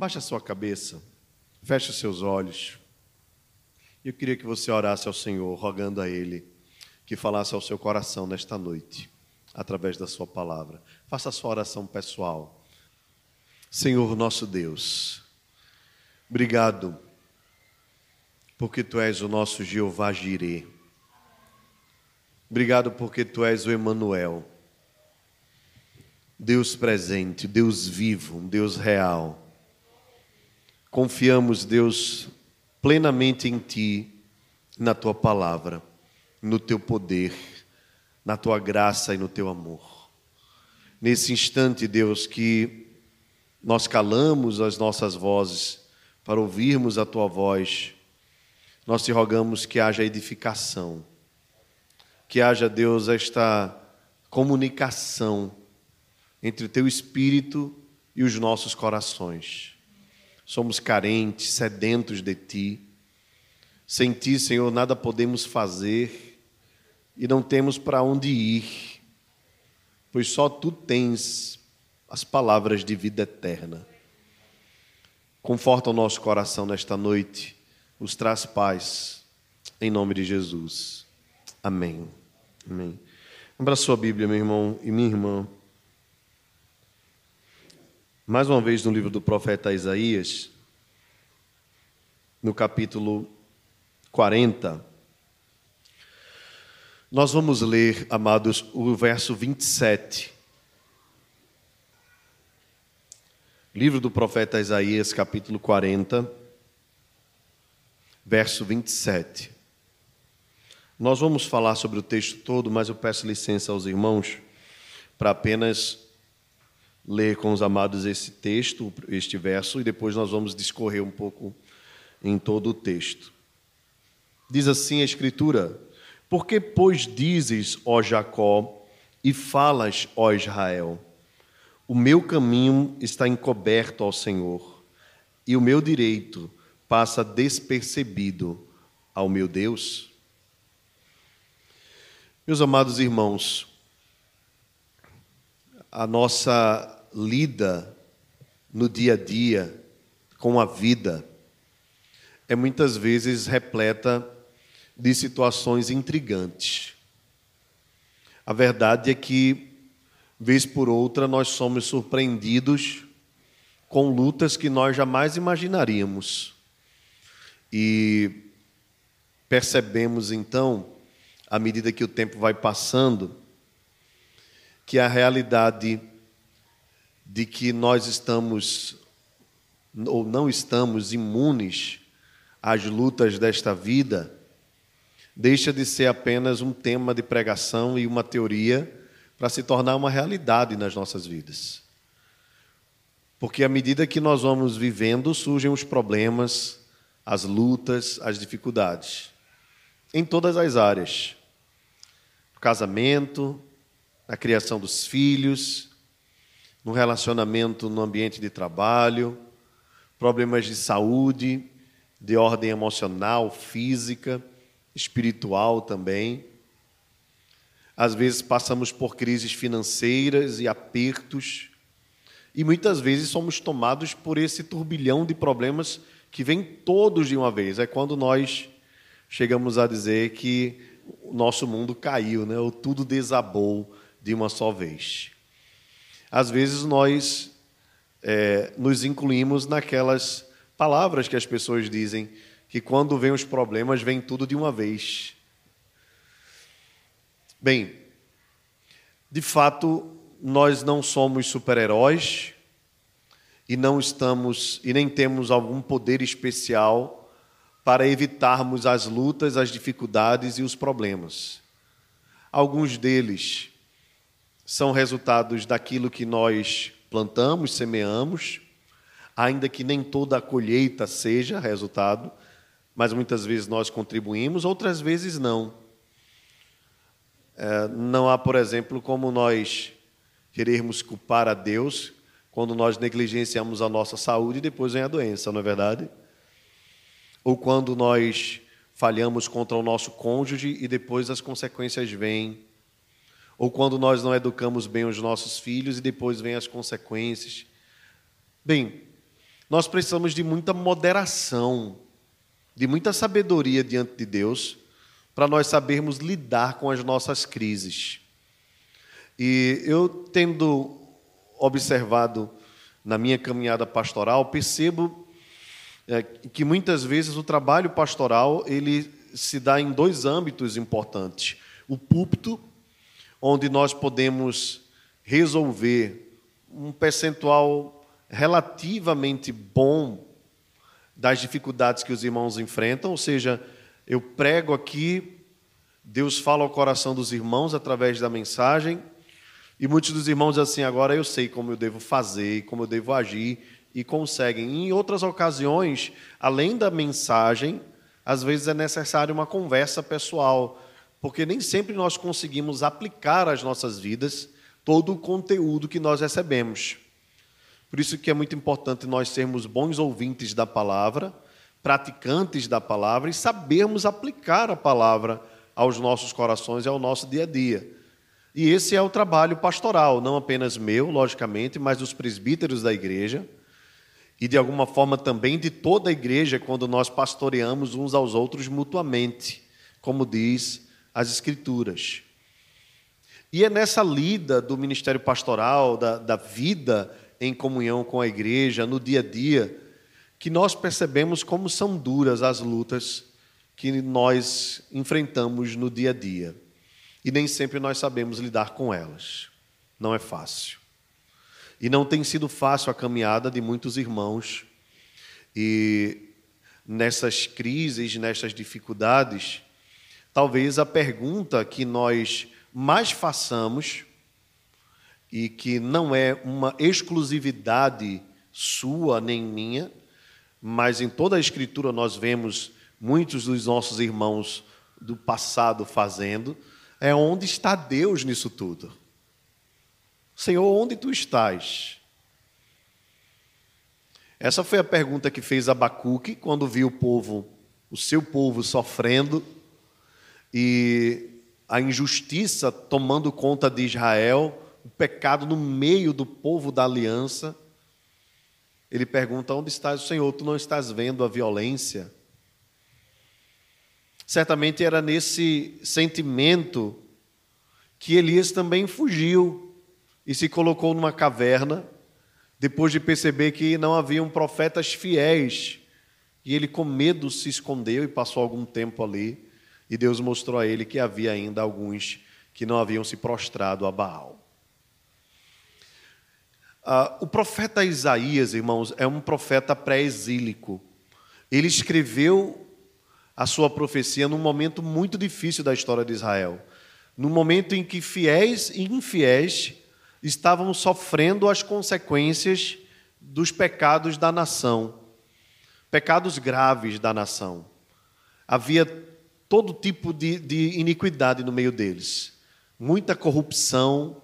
Baixe a sua cabeça, feche os seus olhos. Eu queria que você orasse ao Senhor, rogando a Ele que falasse ao seu coração nesta noite, através da Sua palavra. Faça a sua oração pessoal. Senhor nosso Deus, obrigado, porque Tu és o nosso Jeová Jireh. Obrigado porque Tu és o Emanuel, Deus presente, Deus vivo, Deus real. Confiamos, Deus, plenamente em Ti, na Tua palavra, no Teu poder, na Tua graça e no Teu amor. Nesse instante, Deus, que nós calamos as nossas vozes para ouvirmos a Tua voz, nós te rogamos que haja edificação, que haja, Deus, esta comunicação entre o Teu Espírito e os nossos corações somos carentes, sedentos de Ti. Sem Ti, Senhor, nada podemos fazer e não temos para onde ir, pois só Tu tens as palavras de vida eterna. Conforta o nosso coração nesta noite, os traz paz, em nome de Jesus. Amém. Amém. Abra sua Bíblia, meu irmão e minha irmã. Mais uma vez no livro do profeta Isaías, no capítulo 40. Nós vamos ler, amados, o verso 27. Livro do profeta Isaías, capítulo 40, verso 27. Nós vamos falar sobre o texto todo, mas eu peço licença aos irmãos para apenas ler com os amados esse texto, este verso, e depois nós vamos discorrer um pouco em todo o texto. Diz assim a Escritura: Por que, pois, dizes, ó Jacó, e falas, ó Israel? O meu caminho está encoberto ao Senhor, e o meu direito passa despercebido ao meu Deus? Meus amados irmãos, a nossa lida no dia a dia com a vida é muitas vezes repleta de situações intrigantes. A verdade é que, vez por outra, nós somos surpreendidos com lutas que nós jamais imaginaríamos. E percebemos então, à medida que o tempo vai passando, que a realidade de que nós estamos ou não estamos imunes às lutas desta vida deixa de ser apenas um tema de pregação e uma teoria para se tornar uma realidade nas nossas vidas. Porque à medida que nós vamos vivendo, surgem os problemas, as lutas, as dificuldades, em todas as áreas: no casamento, na criação dos filhos, no relacionamento no ambiente de trabalho, problemas de saúde, de ordem emocional, física, espiritual também. Às vezes passamos por crises financeiras e apertos, e muitas vezes somos tomados por esse turbilhão de problemas que vêm todos de uma vez. É quando nós chegamos a dizer que o nosso mundo caiu, né? ou tudo desabou de uma só vez às vezes nós é, nos incluímos naquelas palavras que as pessoas dizem, que quando vem os problemas, vem tudo de uma vez. Bem, de fato, nós não somos super-heróis e não estamos e nem temos algum poder especial para evitarmos as lutas, as dificuldades e os problemas. Alguns deles são resultados daquilo que nós plantamos, semeamos, ainda que nem toda a colheita seja resultado, mas muitas vezes nós contribuímos, outras vezes não. É, não há, por exemplo, como nós querermos culpar a Deus quando nós negligenciamos a nossa saúde e depois vem a doença, não é verdade? Ou quando nós falhamos contra o nosso cônjuge e depois as consequências vêm ou quando nós não educamos bem os nossos filhos e depois vêm as consequências. Bem, nós precisamos de muita moderação, de muita sabedoria diante de Deus, para nós sabermos lidar com as nossas crises. E eu, tendo observado na minha caminhada pastoral, percebo é, que muitas vezes o trabalho pastoral ele se dá em dois âmbitos importantes: o púlpito, onde nós podemos resolver um percentual relativamente bom das dificuldades que os irmãos enfrentam, ou seja, eu prego aqui, Deus fala ao coração dos irmãos através da mensagem, e muitos dos irmãos assim: agora eu sei como eu devo fazer, como eu devo agir, e conseguem. Em outras ocasiões, além da mensagem, às vezes é necessário uma conversa pessoal, porque nem sempre nós conseguimos aplicar às nossas vidas todo o conteúdo que nós recebemos. Por isso que é muito importante nós sermos bons ouvintes da palavra, praticantes da palavra e sabermos aplicar a palavra aos nossos corações e ao nosso dia a dia. E esse é o trabalho pastoral, não apenas meu, logicamente, mas dos presbíteros da igreja e de alguma forma também de toda a igreja quando nós pastoreamos uns aos outros mutuamente, como diz as Escrituras. E é nessa lida do ministério pastoral, da, da vida em comunhão com a igreja, no dia a dia, que nós percebemos como são duras as lutas que nós enfrentamos no dia a dia. E nem sempre nós sabemos lidar com elas. Não é fácil. E não tem sido fácil a caminhada de muitos irmãos. E nessas crises, nessas dificuldades, talvez a pergunta que nós mais façamos e que não é uma exclusividade sua nem minha, mas em toda a Escritura nós vemos muitos dos nossos irmãos do passado fazendo, é onde está Deus nisso tudo. Senhor, onde tu estás? Essa foi a pergunta que fez Abacuque quando viu o povo, o seu povo sofrendo e a injustiça tomando conta de Israel o pecado no meio do povo da aliança. Ele pergunta: Onde estás, Senhor? Tu não estás vendo a violência? Certamente era nesse sentimento que Elias também fugiu e se colocou numa caverna, depois de perceber que não haviam profetas fiéis. E ele, com medo, se escondeu e passou algum tempo ali. E Deus mostrou a ele que havia ainda alguns que não haviam se prostrado a Baal. Ah, o profeta Isaías, irmãos, é um profeta pré-exílico. Ele escreveu a sua profecia num momento muito difícil da história de Israel. No momento em que fiéis e infiéis estavam sofrendo as consequências dos pecados da nação, pecados graves da nação. Havia todo tipo de, de iniquidade no meio deles, muita corrupção,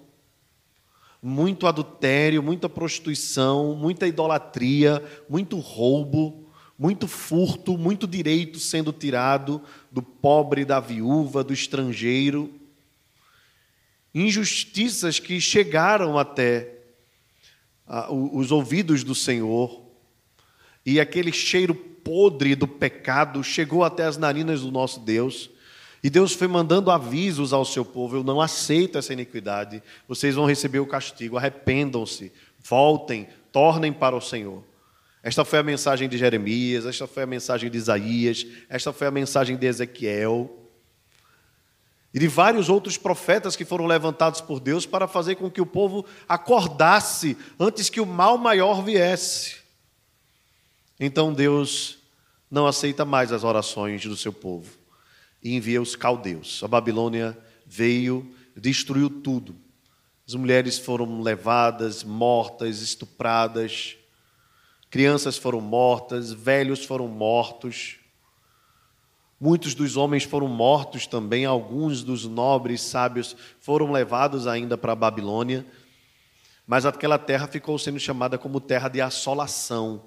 muito adultério, muita prostituição, muita idolatria, muito roubo, muito furto, muito direito sendo tirado do pobre, da viúva, do estrangeiro. Injustiças que chegaram até ah, os ouvidos do Senhor, e aquele cheiro podre do pecado chegou até as narinas do nosso Deus. E Deus foi mandando avisos ao seu povo: eu não aceito essa iniquidade, vocês vão receber o castigo, arrependam-se, voltem, tornem para o Senhor. Esta foi a mensagem de Jeremias, esta foi a mensagem de Isaías, esta foi a mensagem de Ezequiel. E de vários outros profetas que foram levantados por Deus para fazer com que o povo acordasse antes que o mal maior viesse. Então Deus não aceita mais as orações do seu povo e envia os caldeus. A Babilônia veio, destruiu tudo. As mulheres foram levadas, mortas, estupradas, crianças foram mortas, velhos foram mortos. Muitos dos homens foram mortos também, alguns dos nobres sábios foram levados ainda para a Babilônia, mas aquela terra ficou sendo chamada como terra de assolação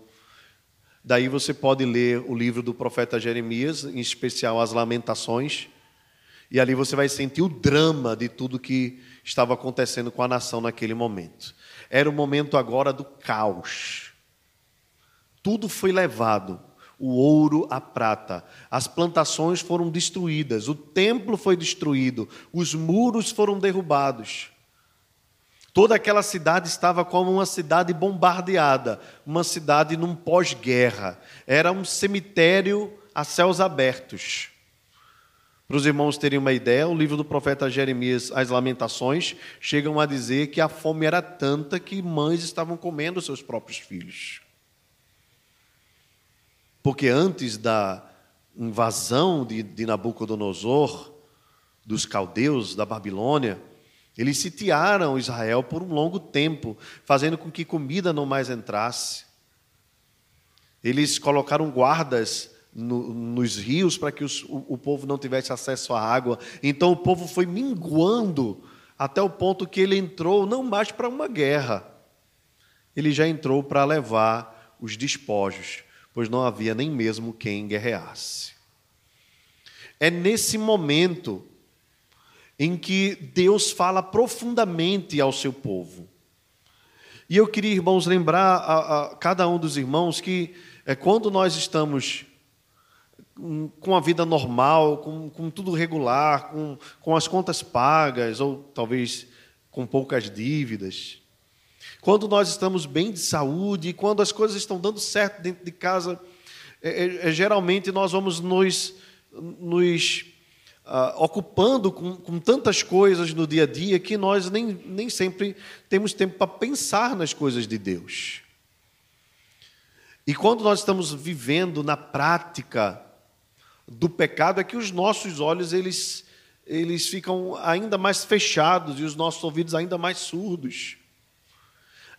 Daí você pode ler o livro do profeta Jeremias, em especial as Lamentações, e ali você vai sentir o drama de tudo que estava acontecendo com a nação naquele momento. Era o momento agora do caos. Tudo foi levado o ouro, a prata. As plantações foram destruídas, o templo foi destruído, os muros foram derrubados. Toda aquela cidade estava como uma cidade bombardeada, uma cidade num pós-guerra. Era um cemitério a céus abertos. Para os irmãos terem uma ideia, o livro do profeta Jeremias, As Lamentações, chegam a dizer que a fome era tanta que mães estavam comendo seus próprios filhos. Porque antes da invasão de, de Nabucodonosor, dos caldeus da Babilônia, eles sitiaram Israel por um longo tempo, fazendo com que comida não mais entrasse. Eles colocaram guardas no, nos rios para que os, o, o povo não tivesse acesso à água. Então o povo foi minguando até o ponto que ele entrou não mais para uma guerra, ele já entrou para levar os despojos pois não havia nem mesmo quem guerreasse. É nesse momento em que Deus fala profundamente ao seu povo. E eu queria, irmãos, lembrar a, a cada um dos irmãos que é, quando nós estamos com a vida normal, com, com tudo regular, com, com as contas pagas, ou talvez com poucas dívidas, quando nós estamos bem de saúde, quando as coisas estão dando certo dentro de casa, é, é, é geralmente nós vamos nos, nos uh, ocupando com, com, tantas coisas no dia a dia que nós nem, nem sempre temos tempo para pensar nas coisas de Deus. E quando nós estamos vivendo na prática do pecado, é que os nossos olhos eles, eles ficam ainda mais fechados e os nossos ouvidos ainda mais surdos.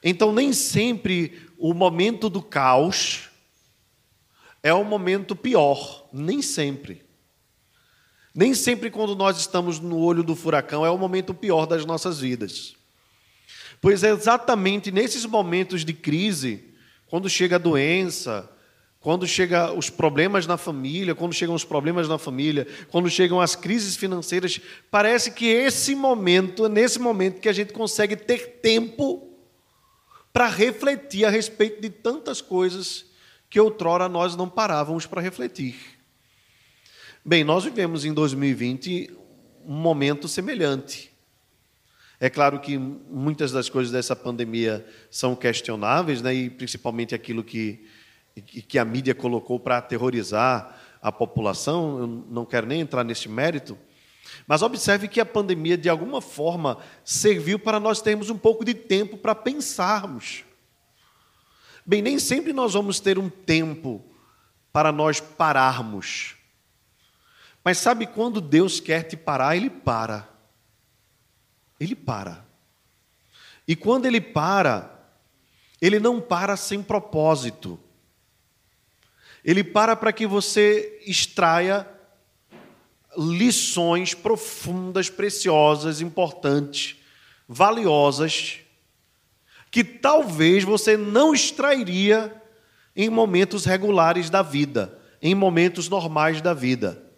Então, nem sempre o momento do caos é o momento pior, nem sempre. Nem sempre, quando nós estamos no olho do furacão, é o momento pior das nossas vidas. Pois é exatamente nesses momentos de crise, quando chega a doença, quando chegam os problemas na família, quando chegam os problemas na família, quando chegam as crises financeiras, parece que esse momento, é nesse momento que a gente consegue ter tempo para refletir a respeito de tantas coisas que outrora nós não parávamos para refletir. Bem, nós vivemos em 2020 um momento semelhante. É claro que muitas das coisas dessa pandemia são questionáveis, né, e principalmente aquilo que, que a mídia colocou para aterrorizar a população, eu não quero nem entrar nesse mérito, mas observe que a pandemia, de alguma forma, serviu para nós termos um pouco de tempo para pensarmos. Bem, nem sempre nós vamos ter um tempo para nós pararmos. Mas sabe quando Deus quer te parar, Ele para. Ele para. E quando Ele para, Ele não para sem propósito. Ele para para que você extraia lições profundas, preciosas, importantes, valiosas, que talvez você não extrairia em momentos regulares da vida, em momentos normais da vida.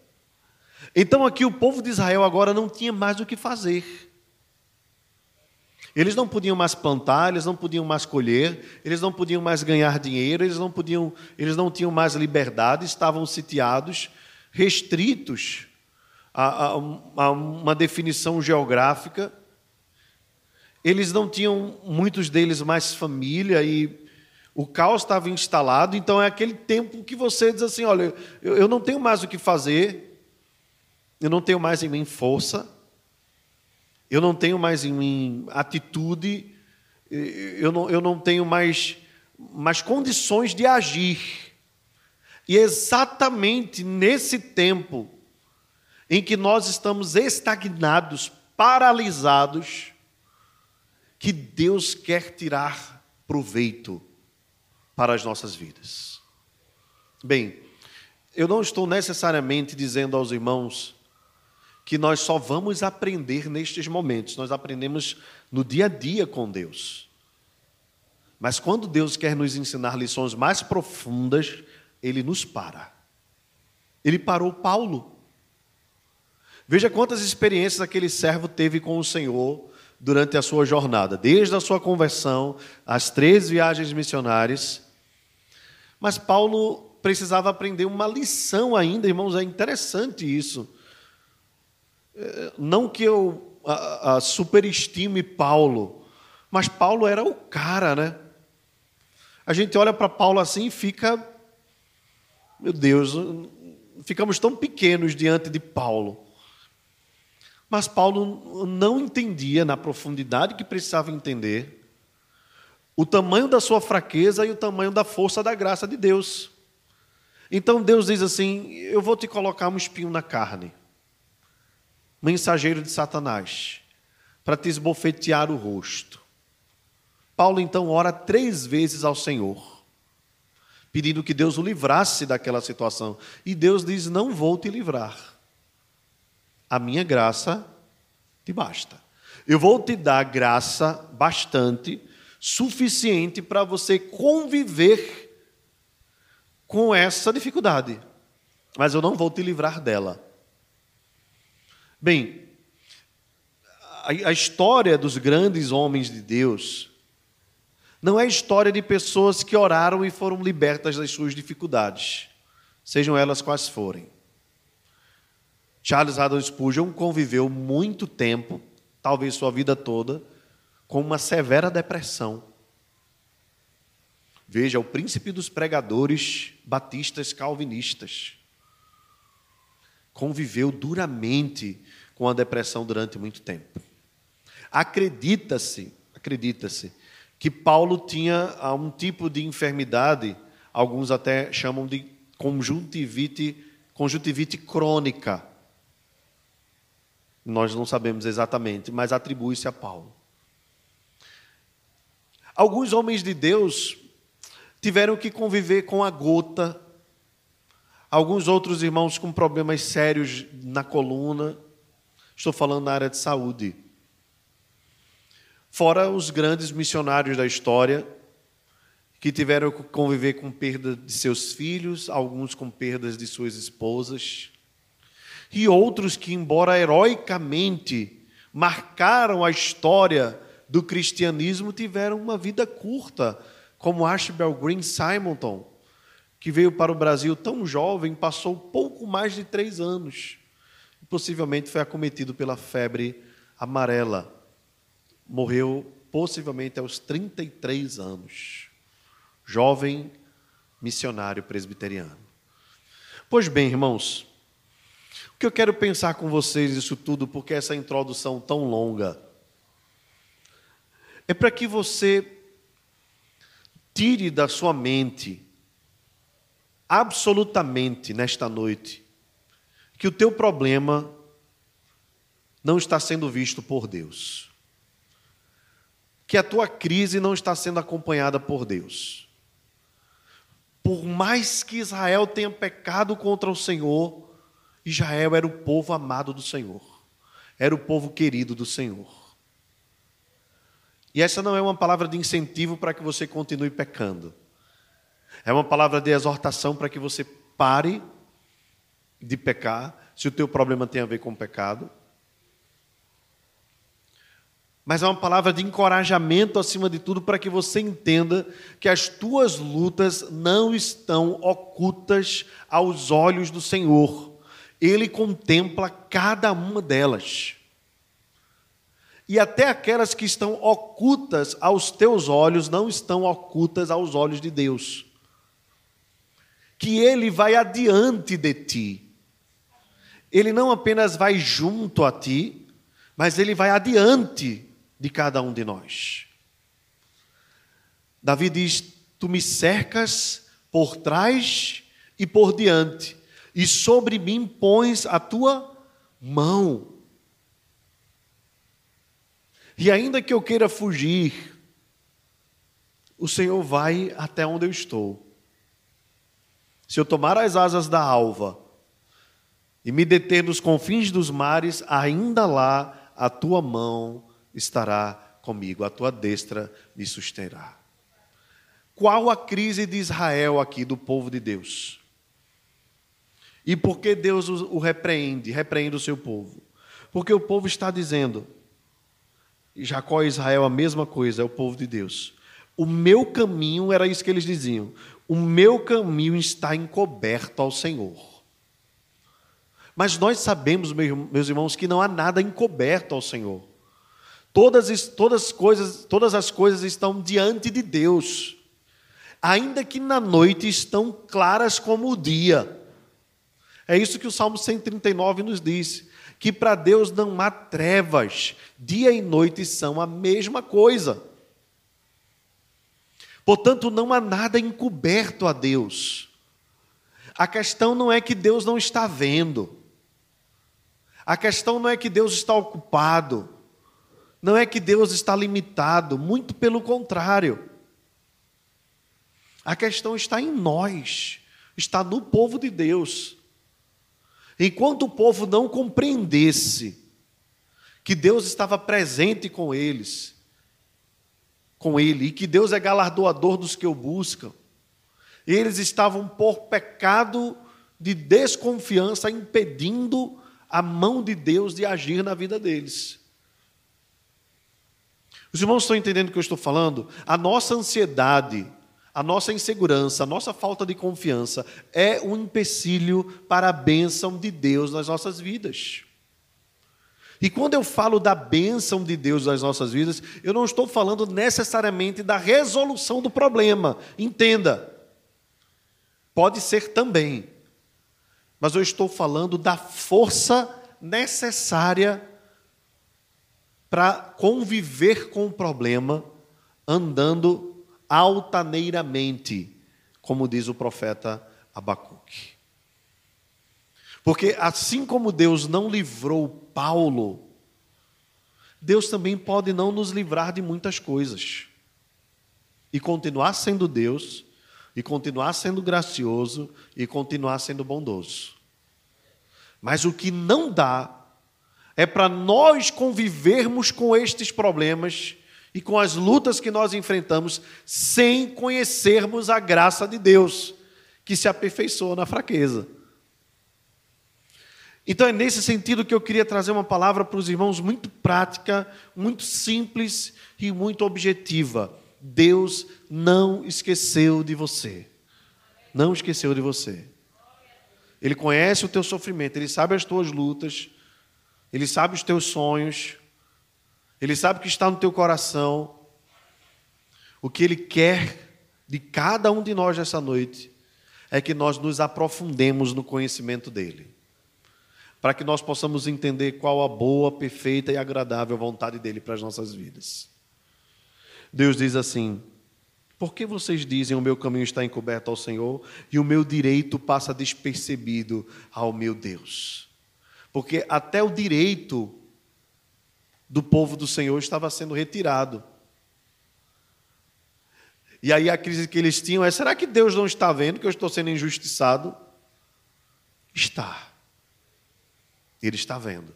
Então aqui o povo de Israel agora não tinha mais o que fazer. Eles não podiam mais plantar, eles não podiam mais colher, eles não podiam mais ganhar dinheiro, eles não podiam, eles não tinham mais liberdade, estavam sitiados, restritos a, a, a uma definição geográfica. Eles não tinham, muitos deles, mais família e o caos estava instalado. Então é aquele tempo que você diz assim: olha, eu, eu não tenho mais o que fazer, eu não tenho mais em mim força, eu não tenho mais em mim atitude, eu não, eu não tenho mais, mais condições de agir. E é exatamente nesse tempo em que nós estamos estagnados, paralisados, que Deus quer tirar proveito para as nossas vidas. Bem, eu não estou necessariamente dizendo aos irmãos que nós só vamos aprender nestes momentos, nós aprendemos no dia a dia com Deus. Mas quando Deus quer nos ensinar lições mais profundas, Ele nos para. Ele parou Paulo. Veja quantas experiências aquele servo teve com o Senhor durante a sua jornada, desde a sua conversão, as três viagens missionárias. Mas Paulo precisava aprender uma lição ainda, irmãos, é interessante isso. Não que eu a, a superestime Paulo, mas Paulo era o cara, né? A gente olha para Paulo assim e fica, meu Deus, ficamos tão pequenos diante de Paulo. Mas Paulo não entendia na profundidade que precisava entender o tamanho da sua fraqueza e o tamanho da força da graça de Deus. Então Deus diz assim: Eu vou te colocar um espinho na carne, mensageiro de Satanás, para te esbofetear o rosto. Paulo então ora três vezes ao Senhor, pedindo que Deus o livrasse daquela situação. E Deus diz: Não vou te livrar. A minha graça te basta. Eu vou te dar graça bastante suficiente para você conviver com essa dificuldade. Mas eu não vou te livrar dela. Bem, a, história dos grandes homens de Deus não é a história de pessoas que oraram e foram libertas das suas dificuldades, sejam elas quais forem. Charles Haddon Spurgeon conviveu muito tempo, talvez sua vida toda, com uma severa depressão. Veja, o príncipe dos pregadores batistas calvinistas conviveu duramente com a depressão durante muito tempo. Acredita-se, acredita-se que Paulo tinha um tipo de enfermidade, alguns até chamam de conjuntivite, conjuntivite crônica. Nós não sabemos exatamente, mas atribui-se a Paulo. Alguns homens de Deus tiveram que conviver com a gota, alguns outros irmãos com problemas sérios na coluna, estou falando na área de saúde. Fora os grandes missionários da história, que tiveram que conviver com perda de seus filhos, alguns com perdas de suas esposas, e outros que, embora heroicamente marcaram a história do cristianismo tiveram uma vida curta, como Ashbel Green Simonton, que veio para o Brasil tão jovem, passou pouco mais de três anos. Possivelmente foi acometido pela febre amarela. Morreu possivelmente aos 33 anos. Jovem missionário presbiteriano. Pois bem, irmãos, o que eu quero pensar com vocês isso tudo, porque essa introdução tão longa é para que você tire da sua mente, absolutamente nesta noite, que o teu problema não está sendo visto por Deus. Que a tua crise não está sendo acompanhada por Deus. Por mais que Israel tenha pecado contra o Senhor, Israel era o povo amado do Senhor, era o povo querido do Senhor. E essa não é uma palavra de incentivo para que você continue pecando. É uma palavra de exortação para que você pare de pecar, se o teu problema tem a ver com pecado. Mas é uma palavra de encorajamento acima de tudo para que você entenda que as tuas lutas não estão ocultas aos olhos do Senhor. Ele contempla cada uma delas e até aquelas que estão ocultas aos teus olhos não estão ocultas aos olhos de Deus. Que Ele vai adiante de ti. Ele não apenas vai junto a ti, mas Ele vai adiante de cada um de nós. Davi diz: Tu me cercas por trás e por diante, e sobre mim pões a tua mão. E ainda que eu queira fugir, o Senhor vai até onde eu estou. Se eu tomar as asas da alva e me deter nos confins dos mares, ainda lá a tua mão estará comigo, a tua destra me susterá. Qual a crise de Israel aqui, do povo de Deus? E por que Deus o repreende, repreende o seu povo? Porque o povo está dizendo: Jacó e Israel a mesma coisa, é o povo de Deus. O meu caminho era isso que eles diziam. o meu caminho está encoberto ao Senhor. Mas nós sabemos, meus irmãos, que não há nada encoberto ao Senhor. Todas, todas, coisas, todas as coisas estão diante de Deus, ainda que na noite estão claras como o dia. É isso que o Salmo 139 nos diz, que para Deus não há trevas, dia e noite são a mesma coisa. Portanto, não há nada encoberto a Deus. A questão não é que Deus não está vendo. A questão não é que Deus está ocupado. Não é que Deus está limitado, muito pelo contrário. A questão está em nós, está no povo de Deus. Enquanto o povo não compreendesse que Deus estava presente com eles, com ele, e que Deus é galardoador dos que o buscam, eles estavam por pecado de desconfiança impedindo a mão de Deus de agir na vida deles. Os irmãos estão entendendo o que eu estou falando? A nossa ansiedade, a nossa insegurança, a nossa falta de confiança é um empecilho para a bênção de Deus nas nossas vidas. E quando eu falo da bênção de Deus nas nossas vidas, eu não estou falando necessariamente da resolução do problema. Entenda. Pode ser também. Mas eu estou falando da força necessária para conviver com o problema andando altaneiramente, como diz o profeta Abacuque. Porque assim como Deus não livrou Paulo, Deus também pode não nos livrar de muitas coisas. E continuar sendo Deus, e continuar sendo gracioso, e continuar sendo bondoso. Mas o que não dá é para nós convivermos com estes problemas e com as lutas que nós enfrentamos sem conhecermos a graça de Deus, que se aperfeiçoa na fraqueza. Então é nesse sentido que eu queria trazer uma palavra para os irmãos muito prática, muito simples e muito objetiva. Deus não esqueceu de você. Não esqueceu de você. Ele conhece o teu sofrimento, ele sabe as tuas lutas, ele sabe os teus sonhos, Ele sabe o que está no teu coração. O que Ele quer de cada um de nós nessa noite é que nós nos aprofundemos no conhecimento dEle, para que nós possamos entender qual a boa, perfeita e agradável vontade dEle para as nossas vidas. Deus diz assim: Por que vocês dizem o meu caminho está encoberto ao Senhor e o meu direito passa despercebido ao meu Deus? porque até o direito do povo do Senhor estava sendo retirado. E aí a crise que eles tinham é: será que Deus não está vendo que eu estou sendo injustiçado? Está. Ele está vendo.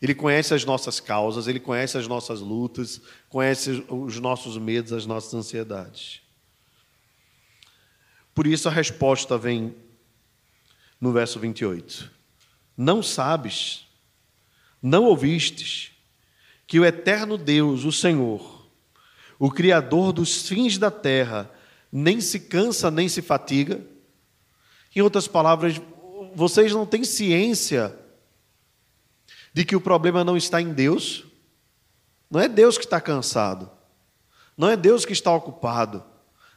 Ele conhece as nossas causas, ele conhece as nossas lutas, conhece os nossos medos, as nossas ansiedades. Por isso a resposta vem no verso 28. Não sabes, não ouvistes, que o eterno Deus, o Senhor, o Criador dos fins da terra, nem se cansa nem se fatiga? Em outras palavras, vocês não têm ciência de que o problema não está em Deus? Não é Deus que está cansado, não é Deus que está ocupado,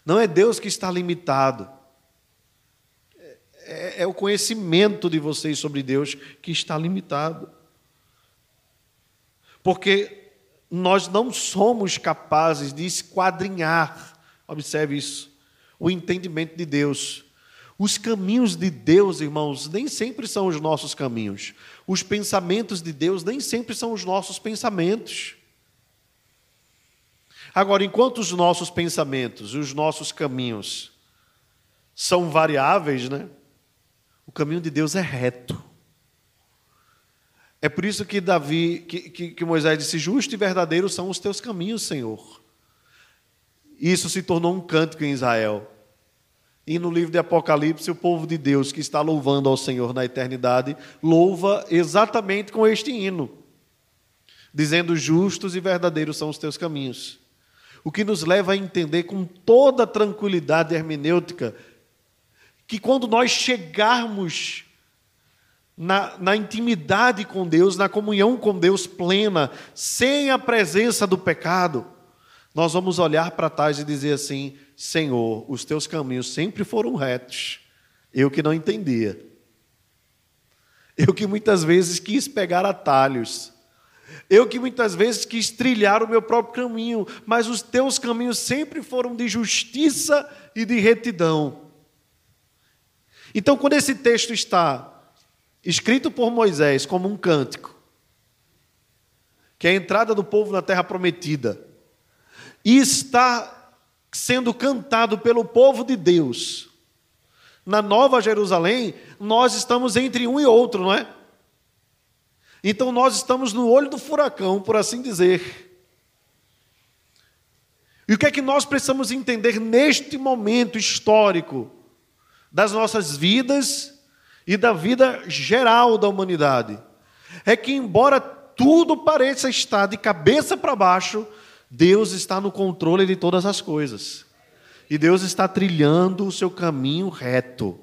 não é Deus que está limitado é, é o conhecimento de vocês sobre Deus que está limitado. Porque nós não somos capazes de esquadrinhar, observe isso, o entendimento de Deus. Os caminhos de Deus, irmãos, nem sempre são os nossos caminhos. Os pensamentos de Deus nem sempre são os nossos pensamentos. Agora, enquanto os nossos pensamentos, os nossos caminhos são variáveis, né? O caminho de Deus é reto. É por isso que Davi, que, que, que Moisés disse: Justo e verdadeiro são os teus caminhos, Senhor. Isso se tornou um cântico em Israel. E no livro de Apocalipse, o povo de Deus que está louvando ao Senhor na eternidade, louva exatamente com este hino, dizendo: Justos e verdadeiros são os teus caminhos. o que nos leva a entender com toda tranquilidade hermenêutica que quando nós chegarmos na, na, intimidade com Deus, na comunhão com Deus plena, sem a presença do pecado, nós vamos olhar para trás e dizer assim: Senhor, os teus caminhos sempre foram retos, eu que não entendia. Eu que muitas vezes quis pegar atalhos. Eu que muitas vezes quis trilhar o meu próprio caminho, mas os teus caminhos sempre foram de justiça e de retidão. Então, quando esse texto está escrito por Moisés como um cântico, que é a entrada do povo na terra prometida, e está sendo cantado pelo povo de Deus, na Nova Jerusalém, nós estamos entre um e outro, não é? Então nós estamos no olho do furacão, por assim dizer. E o que é que nós precisamos entender neste momento histórico das nossas vidas e da vida geral da humanidade é que, embora tudo pareça estar de cabeça para baixo, Deus está no controle de todas as coisas. E Deus está trilhando o seu caminho reto.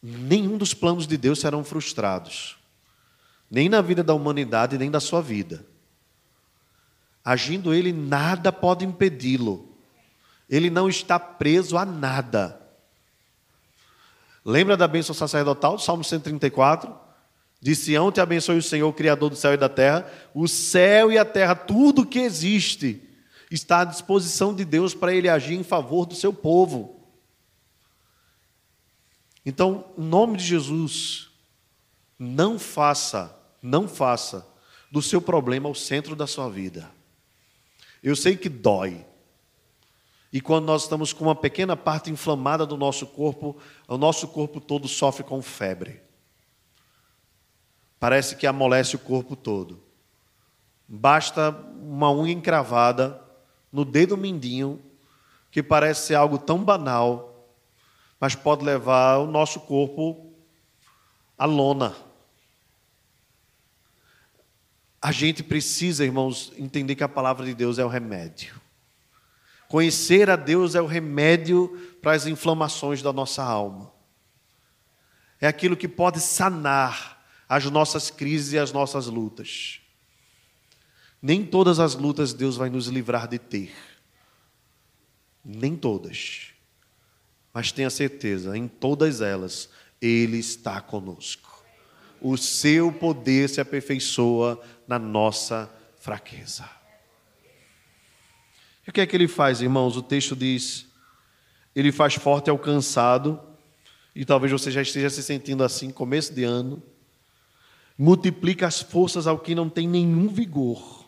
Nenhum dos planos de Deus serão frustrados, nem na vida da humanidade, nem da sua vida. Agindo Ele, nada pode impedi-lo. Ele não está preso a nada. Lembra da bênção sacerdotal, Salmo 134? De Sião te abençoe o Senhor, Criador do céu e da terra. O céu e a terra, tudo que existe, está à disposição de Deus para ele agir em favor do seu povo. Então, em nome de Jesus, não faça, não faça do seu problema o centro da sua vida. Eu sei que dói, e quando nós estamos com uma pequena parte inflamada do nosso corpo, o nosso corpo todo sofre com febre. Parece que amolece o corpo todo. Basta uma unha encravada no dedo mindinho, que parece ser algo tão banal, mas pode levar o nosso corpo à lona. A gente precisa, irmãos, entender que a palavra de Deus é o remédio. Conhecer a Deus é o remédio para as inflamações da nossa alma. É aquilo que pode sanar as nossas crises e as nossas lutas. Nem todas as lutas Deus vai nos livrar de ter. Nem todas. Mas tenha certeza, em todas elas, Ele está conosco. O seu poder se aperfeiçoa na nossa fraqueza. E o que é que ele faz, irmãos? O texto diz: ele faz forte ao cansado, e talvez você já esteja se sentindo assim, começo de ano. Multiplica as forças ao que não tem nenhum vigor.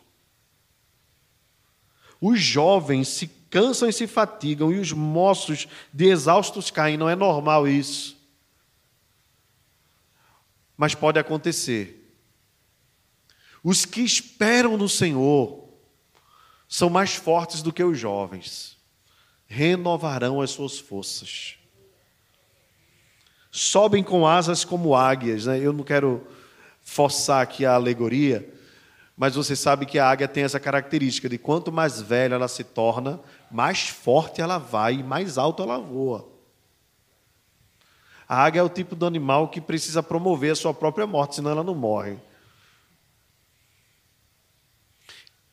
Os jovens se cansam e se fatigam, e os moços de exaustos caem. Não é normal isso. Mas pode acontecer. Os que esperam no Senhor, são mais fortes do que os jovens, renovarão as suas forças. Sobem com asas como águias, né? Eu não quero forçar aqui a alegoria, mas você sabe que a águia tem essa característica de quanto mais velha ela se torna, mais forte ela vai e mais alto ela voa. A águia é o tipo de animal que precisa promover a sua própria morte, senão ela não morre.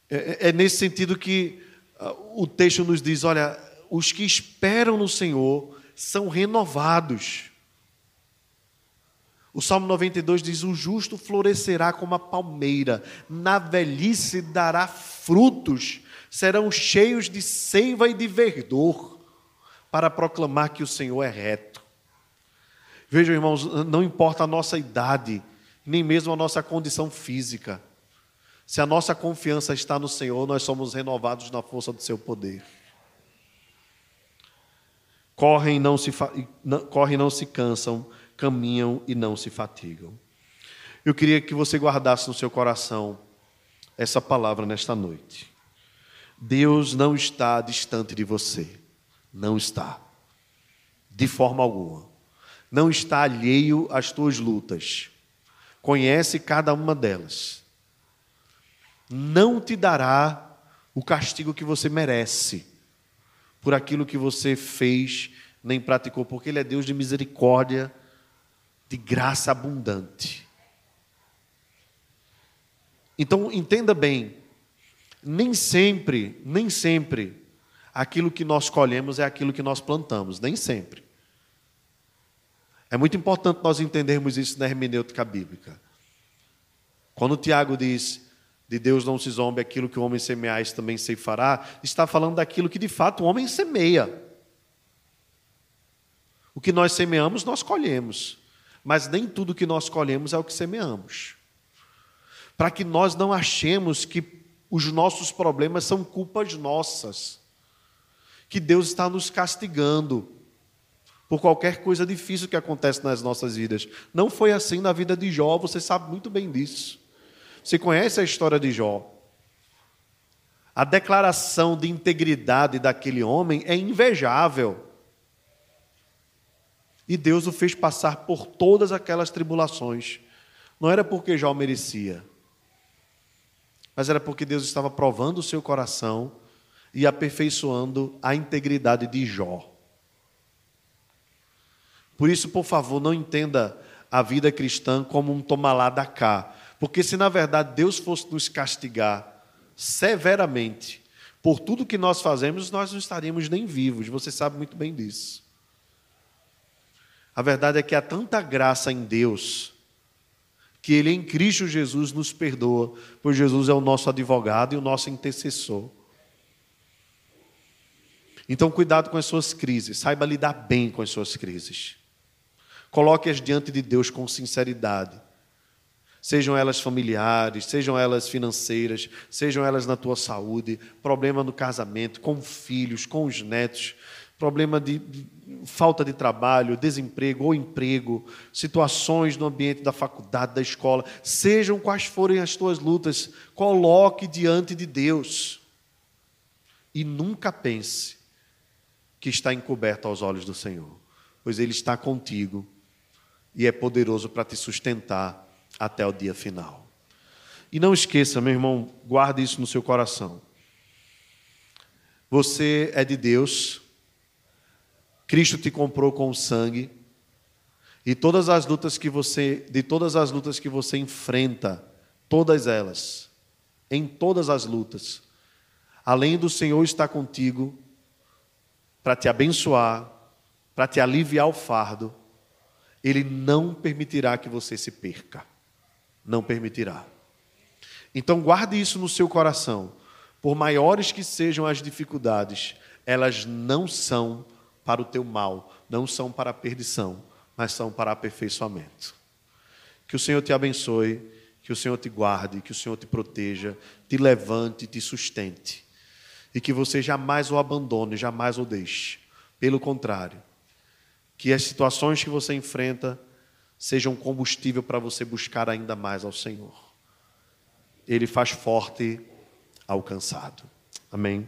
É, é, é nesse sentido que uh, o texto nos diz: olha, os que esperam no Senhor são renovados. O Salmo 92 diz: O justo florescerá como a palmeira, na velhice dará frutos, serão cheios de seiva e de verdor, para proclamar que o Senhor é reto. Vejam, irmãos, não importa a nossa idade, nem mesmo a nossa condição física. Se a nossa confiança está no Senhor, nós somos renovados na força do seu poder. Correm e não se, correm não se cansam, caminham e não se fatigam. Eu queria que você guardasse no seu coração essa palavra nesta noite. Deus não está distante de você. Não está. De forma alguma. Não está alheio às tuas lutas. Conhece cada uma delas não te dará o castigo que você merece por aquilo que você fez nem praticou, porque Ele é Deus de misericórdia, de graça abundante. Então, entenda bem, nem sempre, nem sempre, aquilo que nós colhemos é aquilo que nós plantamos, nem sempre. É muito importante nós entendermos isso na hermenêutica bíblica. Quando Tiago diz, de Deus não se zombe, aquilo que o homem semear, isso também se fará, está falando daquilo que de fato o homem semeia. O que nós semeamos, nós colhemos. Mas nem tudo que nós colhemos é o que semeamos. Para que nós não achemos que os nossos problemas são culpas nossas, que Deus está nos castigando por qualquer coisa difícil que acontece nas nossas vidas. Não foi assim na vida de Jó, você sabe muito bem disso. Você conhece a história de Jó? A declaração de integridade daquele homem é invejável. E Deus o fez passar por todas aquelas tribulações. Não era porque Jó merecia, mas era porque Deus estava provando o seu coração e aperfeiçoando a integridade de Jó. Por isso, por favor, não entenda a vida cristã como um toma lá da cá. Porque se na verdade Deus fosse nos castigar severamente por tudo que nós fazemos, nós não estaríamos nem vivos. Você sabe muito bem disso. A verdade é que há tanta graça em Deus que Ele em Cristo Jesus nos perdoa, pois Jesus é o nosso advogado e o nosso intercessor. Então, cuidado com as suas crises, saiba lidar bem com as suas crises. Coloque-as diante de Deus com sinceridade. Sejam elas familiares, sejam elas financeiras, sejam elas na tua saúde, problema no casamento, com filhos, com os netos, problema de, de falta de trabalho, desemprego ou emprego, situações no ambiente da faculdade, da escola, sejam quais forem as tuas lutas, coloque diante de Deus. E nunca pense que está encoberto aos olhos do Senhor, pois Ele está contigo e é poderoso para te sustentar até o dia final. E não esqueça, meu irmão, guarde isso no seu coração. Você é de Deus, Cristo te comprou com sangue. E todas as lutas que você, de todas as lutas que você enfrenta, todas elas, em todas as lutas, além do Senhor estar contigo para te abençoar, para te aliviar o fardo, ele não permitirá que você se perca. Não permitirá. Então guarde isso no seu coração. Por maiores que sejam as dificuldades, elas não são para o teu mal, não são para a perdição, mas são para aperfeiçoamento. Que o Senhor te abençoe, que o Senhor te guarde, que o Senhor te proteja, te levante, te sustente. E que você jamais o abandone, jamais o deixe. Pelo contrário, que as situações que você enfrenta sejam combustível para você buscar ainda mais ao Senhor. Ele faz forte ao cansado. Amém.